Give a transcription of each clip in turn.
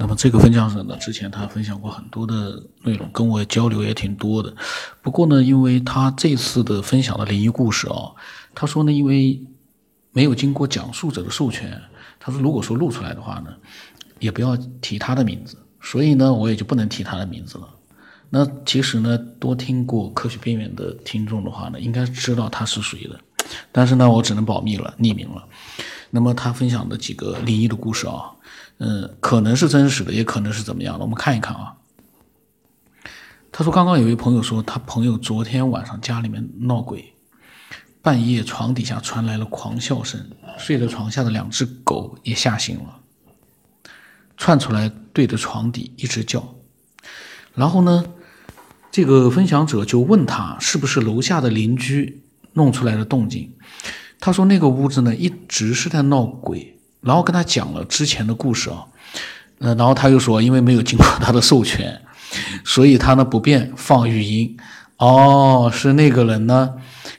那么这个分享者呢，之前他分享过很多的内容，跟我交流也挺多的。不过呢，因为他这次的分享的灵异故事啊，他说呢，因为没有经过讲述者的授权，他说如果说录出来的话呢，也不要提他的名字，所以呢，我也就不能提他的名字了。那其实呢，多听过科学边缘的听众的话呢，应该知道他是谁的。但是呢，我只能保密了，匿名了。那么他分享的几个灵异的故事啊。嗯，可能是真实的，也可能是怎么样的。我们看一看啊。他说，刚刚有一位朋友说，他朋友昨天晚上家里面闹鬼，半夜床底下传来了狂笑声，睡在床下的两只狗也吓醒了，窜出来对着床底一直叫。然后呢，这个分享者就问他是不是楼下的邻居弄出来的动静。他说那个屋子呢一直是在闹鬼。然后跟他讲了之前的故事啊，呃，然后他又说，因为没有经过他的授权，所以他呢不便放语音。哦，是那个人呢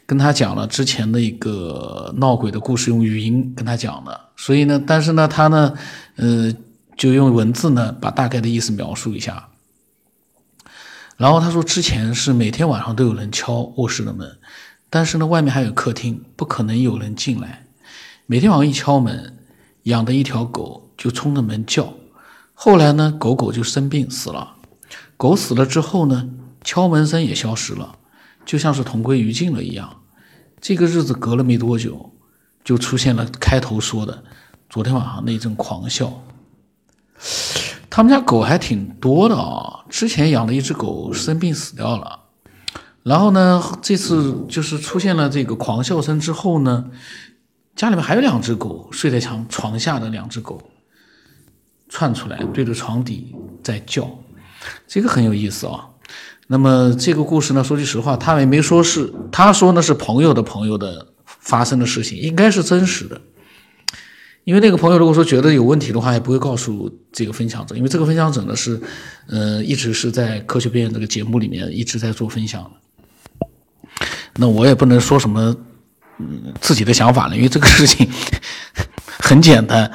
跟他讲了之前的一个闹鬼的故事，用语音跟他讲的。所以呢，但是呢，他呢，呃，就用文字呢把大概的意思描述一下。然后他说，之前是每天晚上都有人敲卧室的门，但是呢，外面还有客厅，不可能有人进来。每天晚上一敲门。养的一条狗就冲着门叫，后来呢，狗狗就生病死了。狗死了之后呢，敲门声也消失了，就像是同归于尽了一样。这个日子隔了没多久，就出现了开头说的昨天晚上那阵狂笑。他们家狗还挺多的啊，之前养的一只狗生病死掉了，然后呢，这次就是出现了这个狂笑声之后呢。家里面还有两只狗，睡在床床下的两只狗窜出来，对着床底在叫，这个很有意思啊。那么这个故事呢，说句实话，他也没说是，他说呢是朋友的朋友的发生的事情，应该是真实的。因为那个朋友如果说觉得有问题的话，也不会告诉这个分享者，因为这个分享者呢是，呃，一直是在科学边缘这个节目里面一直在做分享的。那我也不能说什么。嗯，自己的想法了，因为这个事情 很简单，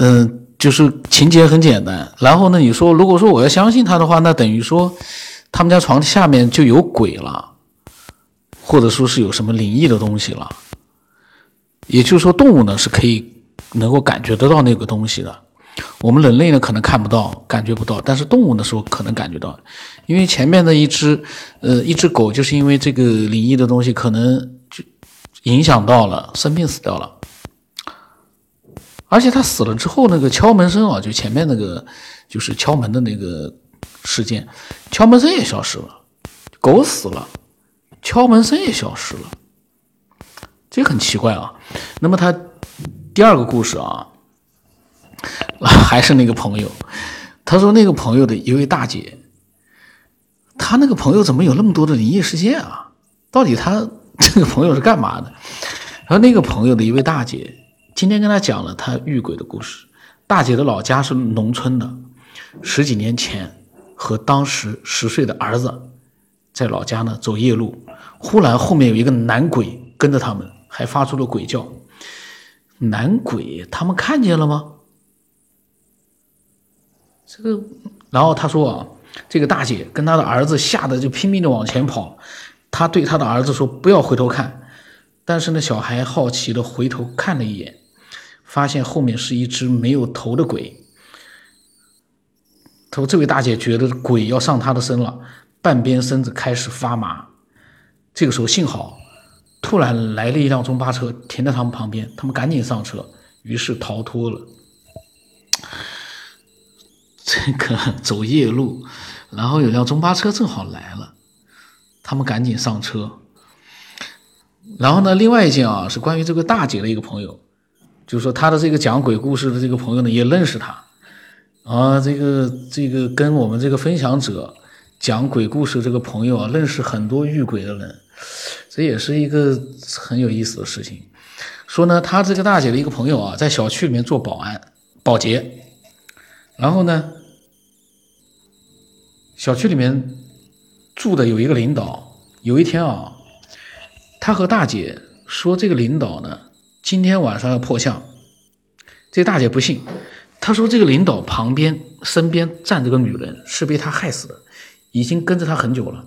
嗯，就是情节很简单。然后呢，你说如果说我要相信他的话，那等于说他们家床下面就有鬼了，或者说是有什么灵异的东西了。也就是说，动物呢是可以能够感觉得到那个东西的，我们人类呢可能看不到、感觉不到，但是动物的时候可能感觉到，因为前面的一只呃一只狗就是因为这个灵异的东西可能就。影响到了，生病死掉了，而且它死了之后，那个敲门声啊，就前面那个就是敲门的那个事件，敲门声也消失了，狗死了，敲门声也消失了，这很奇怪啊。那么它第二个故事啊，还是那个朋友，他说那个朋友的一位大姐，他那个朋友怎么有那么多的灵异事件啊？到底他？这个朋友是干嘛的？然后那个朋友的一位大姐今天跟他讲了他遇鬼的故事。大姐的老家是农村的，十几年前和当时十岁的儿子在老家呢走夜路，忽然后面有一个男鬼跟着他们，还发出了鬼叫。男鬼他们看见了吗？这个，然后他说啊，这个大姐跟他的儿子吓得就拼命的往前跑。他对他的儿子说：“不要回头看。”但是那，小孩好奇的回头看了一眼，发现后面是一只没有头的鬼。他说：“这位大姐觉得鬼要上她的身了，半边身子开始发麻。”这个时候幸好突然来了一辆中巴车停在他们旁边，他们赶紧上车，于是逃脱了。这个走夜路，然后有辆中巴车正好来了。他们赶紧上车，然后呢，另外一件啊，是关于这个大姐的一个朋友，就是说他的这个讲鬼故事的这个朋友呢，也认识他，啊，这个这个跟我们这个分享者讲鬼故事这个朋友啊，认识很多遇鬼的人，这也是一个很有意思的事情。说呢，他这个大姐的一个朋友啊，在小区里面做保安、保洁，然后呢，小区里面。住的有一个领导，有一天啊，他和大姐说：“这个领导呢，今天晚上要破相。”这大姐不信，她说这个领导旁边身边站着个女人，是被他害死的，已经跟着他很久了。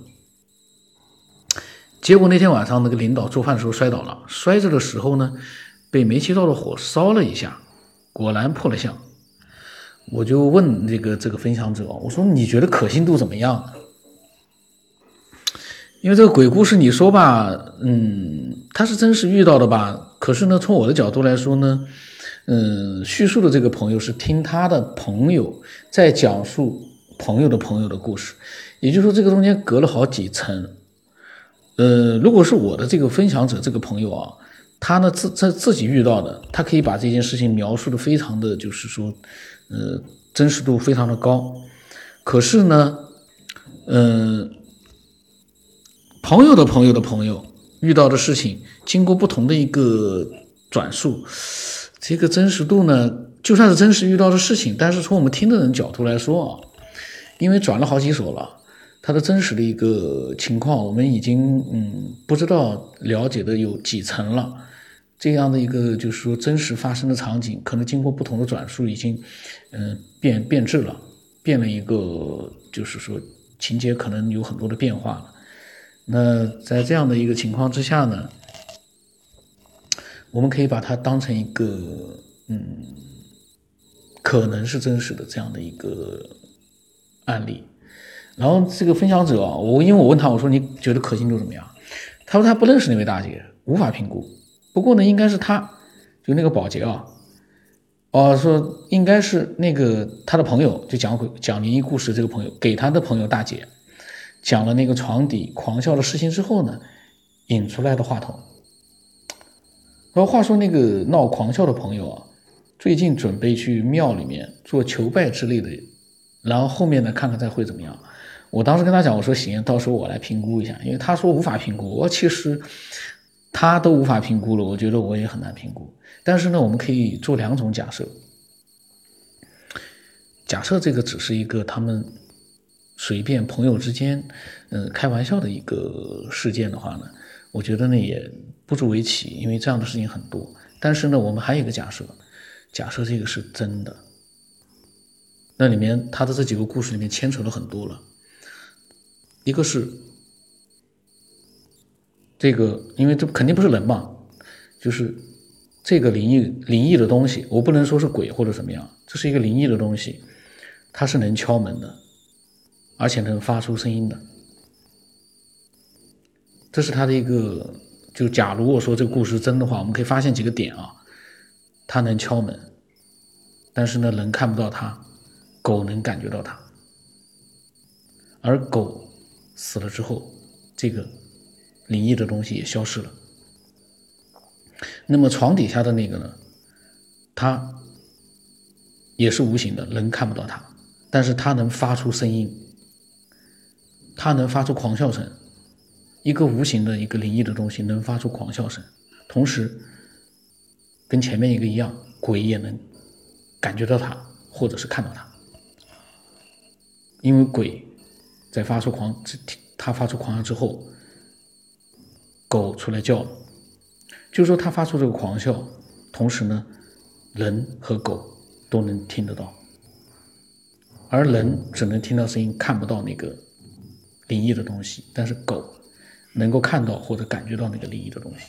结果那天晚上那个领导做饭的时候摔倒了，摔着的时候呢，被煤气灶的火烧了一下，果然破了相。我就问这个这个分享者，我说你觉得可信度怎么样？因为这个鬼故事你说吧，嗯，他是真实遇到的吧？可是呢，从我的角度来说呢，嗯，叙述的这个朋友是听他的朋友在讲述朋友的朋友的故事，也就是说这个中间隔了好几层。呃，如果是我的这个分享者这个朋友啊，他呢自在自己遇到的，他可以把这件事情描述的非常的就是说，呃，真实度非常的高。可是呢，嗯。朋友的朋友的朋友遇到的事情，经过不同的一个转述，这个真实度呢，就算是真实遇到的事情，但是从我们听的人角度来说啊，因为转了好几手了，它的真实的一个情况，我们已经嗯不知道了解的有几层了。这样的一个就是说真实发生的场景，可能经过不同的转述，已经嗯变变质了，变了一个就是说情节可能有很多的变化了。那在这样的一个情况之下呢，我们可以把它当成一个嗯，可能是真实的这样的一个案例。然后这个分享者啊，我因为我问他，我说你觉得可信度怎么样？他说他不认识那位大姐，无法评估。不过呢，应该是他，就那个保洁啊，哦，说应该是那个他的朋友，就讲鬼讲灵异故事这个朋友给他的朋友大姐。讲了那个床底狂笑的事情之后呢，引出来的话筒。然后话说那个闹狂笑的朋友啊，最近准备去庙里面做求拜之类的，然后后面呢看看再会怎么样。我当时跟他讲，我说行，到时候我来评估一下，因为他说无法评估，我其实他都无法评估了，我觉得我也很难评估。但是呢，我们可以做两种假设，假设这个只是一个他们。随便朋友之间，嗯，开玩笑的一个事件的话呢，我觉得呢也不足为奇，因为这样的事情很多。但是呢，我们还有一个假设，假设这个是真的，那里面他的这几个故事里面牵扯了很多了。一个是这个，因为这肯定不是人嘛，就是这个灵异灵异的东西，我不能说是鬼或者怎么样，这是一个灵异的东西，它是能敲门的。而且能发出声音的，这是他的一个。就假如我说这个故事真的话，我们可以发现几个点啊。他能敲门，但是呢，人看不到他，狗能感觉到他。而狗死了之后，这个灵异的东西也消失了。那么床底下的那个呢？它也是无形的，人看不到它，但是它能发出声音。它能发出狂笑声，一个无形的一个灵异的东西能发出狂笑声，同时跟前面一个一样，鬼也能感觉到它，或者是看到它。因为鬼在发出狂，它发出狂笑之后，狗出来叫了，就是说它发出这个狂笑，同时呢，人和狗都能听得到，而人只能听到声音，看不到那个。灵异的东西，但是狗能够看到或者感觉到那个灵异的东西。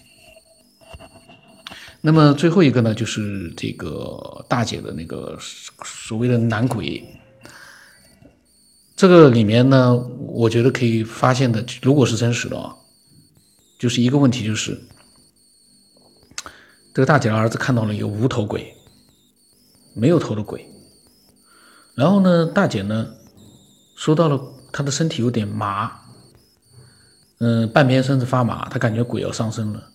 那么最后一个呢，就是这个大姐的那个所谓的男鬼。这个里面呢，我觉得可以发现的，如果是真实的啊，就是一个问题，就是这个大姐的儿子看到了一个无头鬼，没有头的鬼。然后呢，大姐呢，说到了。她的身体有点麻，嗯，半边身子发麻，他感觉鬼要上身了。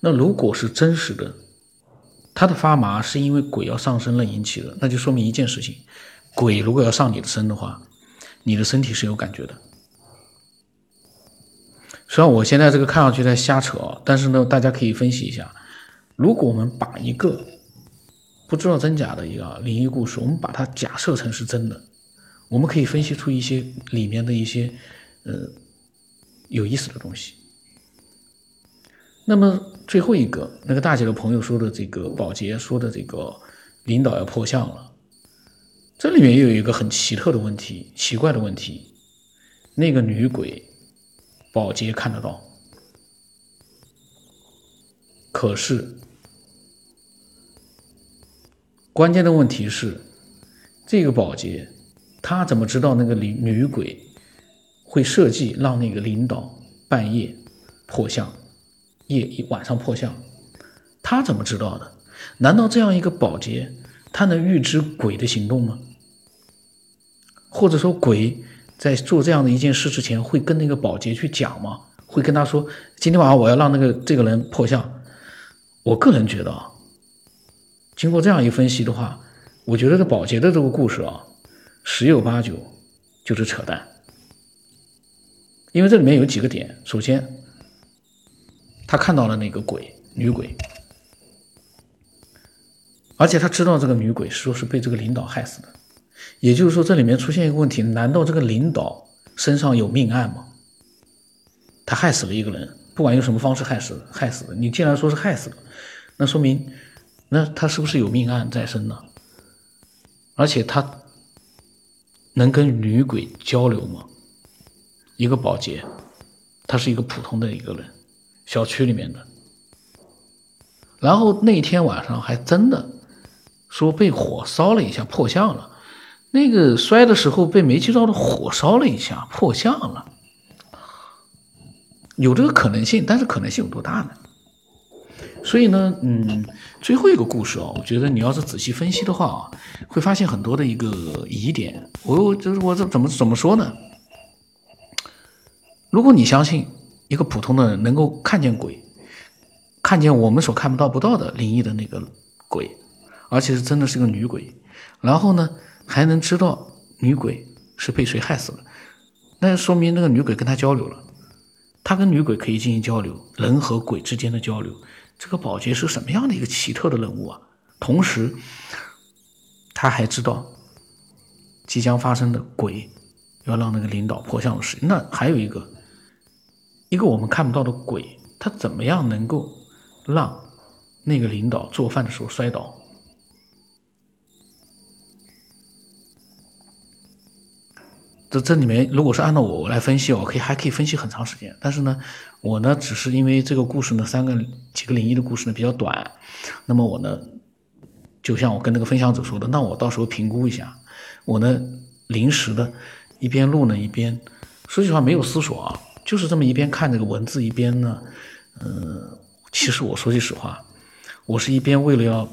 那如果是真实的，他的发麻是因为鬼要上身了引起的，那就说明一件事情：鬼如果要上你的身的话，你的身体是有感觉的。虽然我现在这个看上去在瞎扯，但是呢，大家可以分析一下：如果我们把一个不知道真假的一个灵异故事，我们把它假设成是真的。我们可以分析出一些里面的一些呃有意思的东西。那么最后一个，那个大姐的朋友说的这个保洁说的这个领导要破相了，这里面又有一个很奇特的问题，奇怪的问题，那个女鬼，保洁看得到，可是关键的问题是，这个保洁他怎么知道那个女女鬼会设计让那个领导半夜破相，夜一晚上破相？他怎么知道的？难道这样一个保洁，他能预知鬼的行动吗？或者说，鬼在做这样的一件事之前，会跟那个保洁去讲吗？会跟他说，今天晚上我要让那个这个人破相。我个人觉得啊，经过这样一分析的话，我觉得这保洁的这个故事啊，十有八九就是扯淡。因为这里面有几个点，首先，他看到了那个鬼女鬼。而且他知道这个女鬼说是被这个领导害死的，也就是说这里面出现一个问题：难道这个领导身上有命案吗？他害死了一个人，不管用什么方式害死害死的，你既然说是害死的，那说明那他是不是有命案在身呢？而且他能跟女鬼交流吗？一个保洁，他是一个普通的一个人，小区里面的，然后那天晚上还真的。说被火烧了一下破相了，那个摔的时候被煤气灶的火烧了一下破相了，有这个可能性，但是可能性有多大呢？所以呢，嗯，最后一个故事啊，我觉得你要是仔细分析的话啊，会发现很多的一个疑点。我就是我这怎么怎么说呢？如果你相信一个普通的人能够看见鬼，看见我们所看不到不到的灵异的那个鬼。而且是真的是个女鬼，然后呢还能知道女鬼是被谁害死的，那说明那个女鬼跟他交流了，他跟女鬼可以进行交流，人和鬼之间的交流。这个保洁是什么样的一个奇特的人物啊？同时，他还知道即将发生的鬼要让那个领导破相的事。那还有一个，一个我们看不到的鬼，他怎么样能够让那个领导做饭的时候摔倒？这这里面，如果是按照我来分析，我可以还可以分析很长时间。但是呢，我呢只是因为这个故事呢，三个几个灵异的故事呢比较短，那么我呢，就像我跟那个分享者说的，那我到时候评估一下。我呢临时的，一边录呢一边，说句实话没有思索啊，就是这么一边看这个文字一边呢，嗯，其实我说句实话，我是一边为了要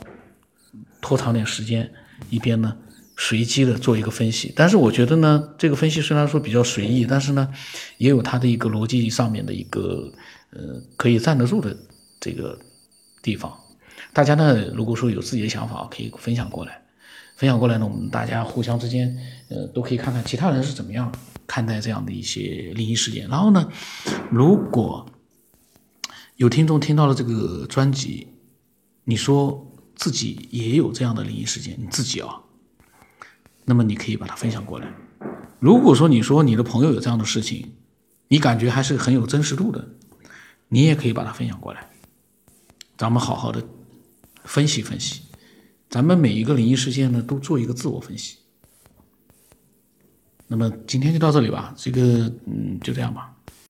拖长点时间，一边呢。随机的做一个分析，但是我觉得呢，这个分析虽然说比较随意，但是呢，也有它的一个逻辑上面的一个呃可以站得住的这个地方。大家呢，如果说有自己的想法，可以分享过来，分享过来呢，我们大家互相之间呃都可以看看其他人是怎么样看待这样的一些灵异事件。然后呢，如果有听众听到了这个专辑，你说自己也有这样的灵异事件，你自己啊。那么你可以把它分享过来。如果说你说你的朋友有这样的事情，你感觉还是很有真实度的，你也可以把它分享过来。咱们好好的分析分析，咱们每一个灵异事件呢都做一个自我分析。那么今天就到这里吧，这个嗯就这样吧。